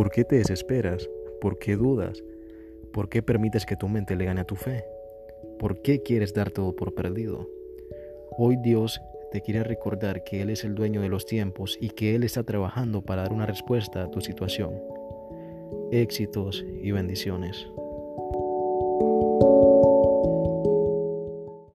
¿Por qué te desesperas? ¿Por qué dudas? ¿Por qué permites que tu mente le gane a tu fe? ¿Por qué quieres dar todo por perdido? Hoy Dios te quiere recordar que Él es el dueño de los tiempos y que Él está trabajando para dar una respuesta a tu situación. Éxitos y bendiciones.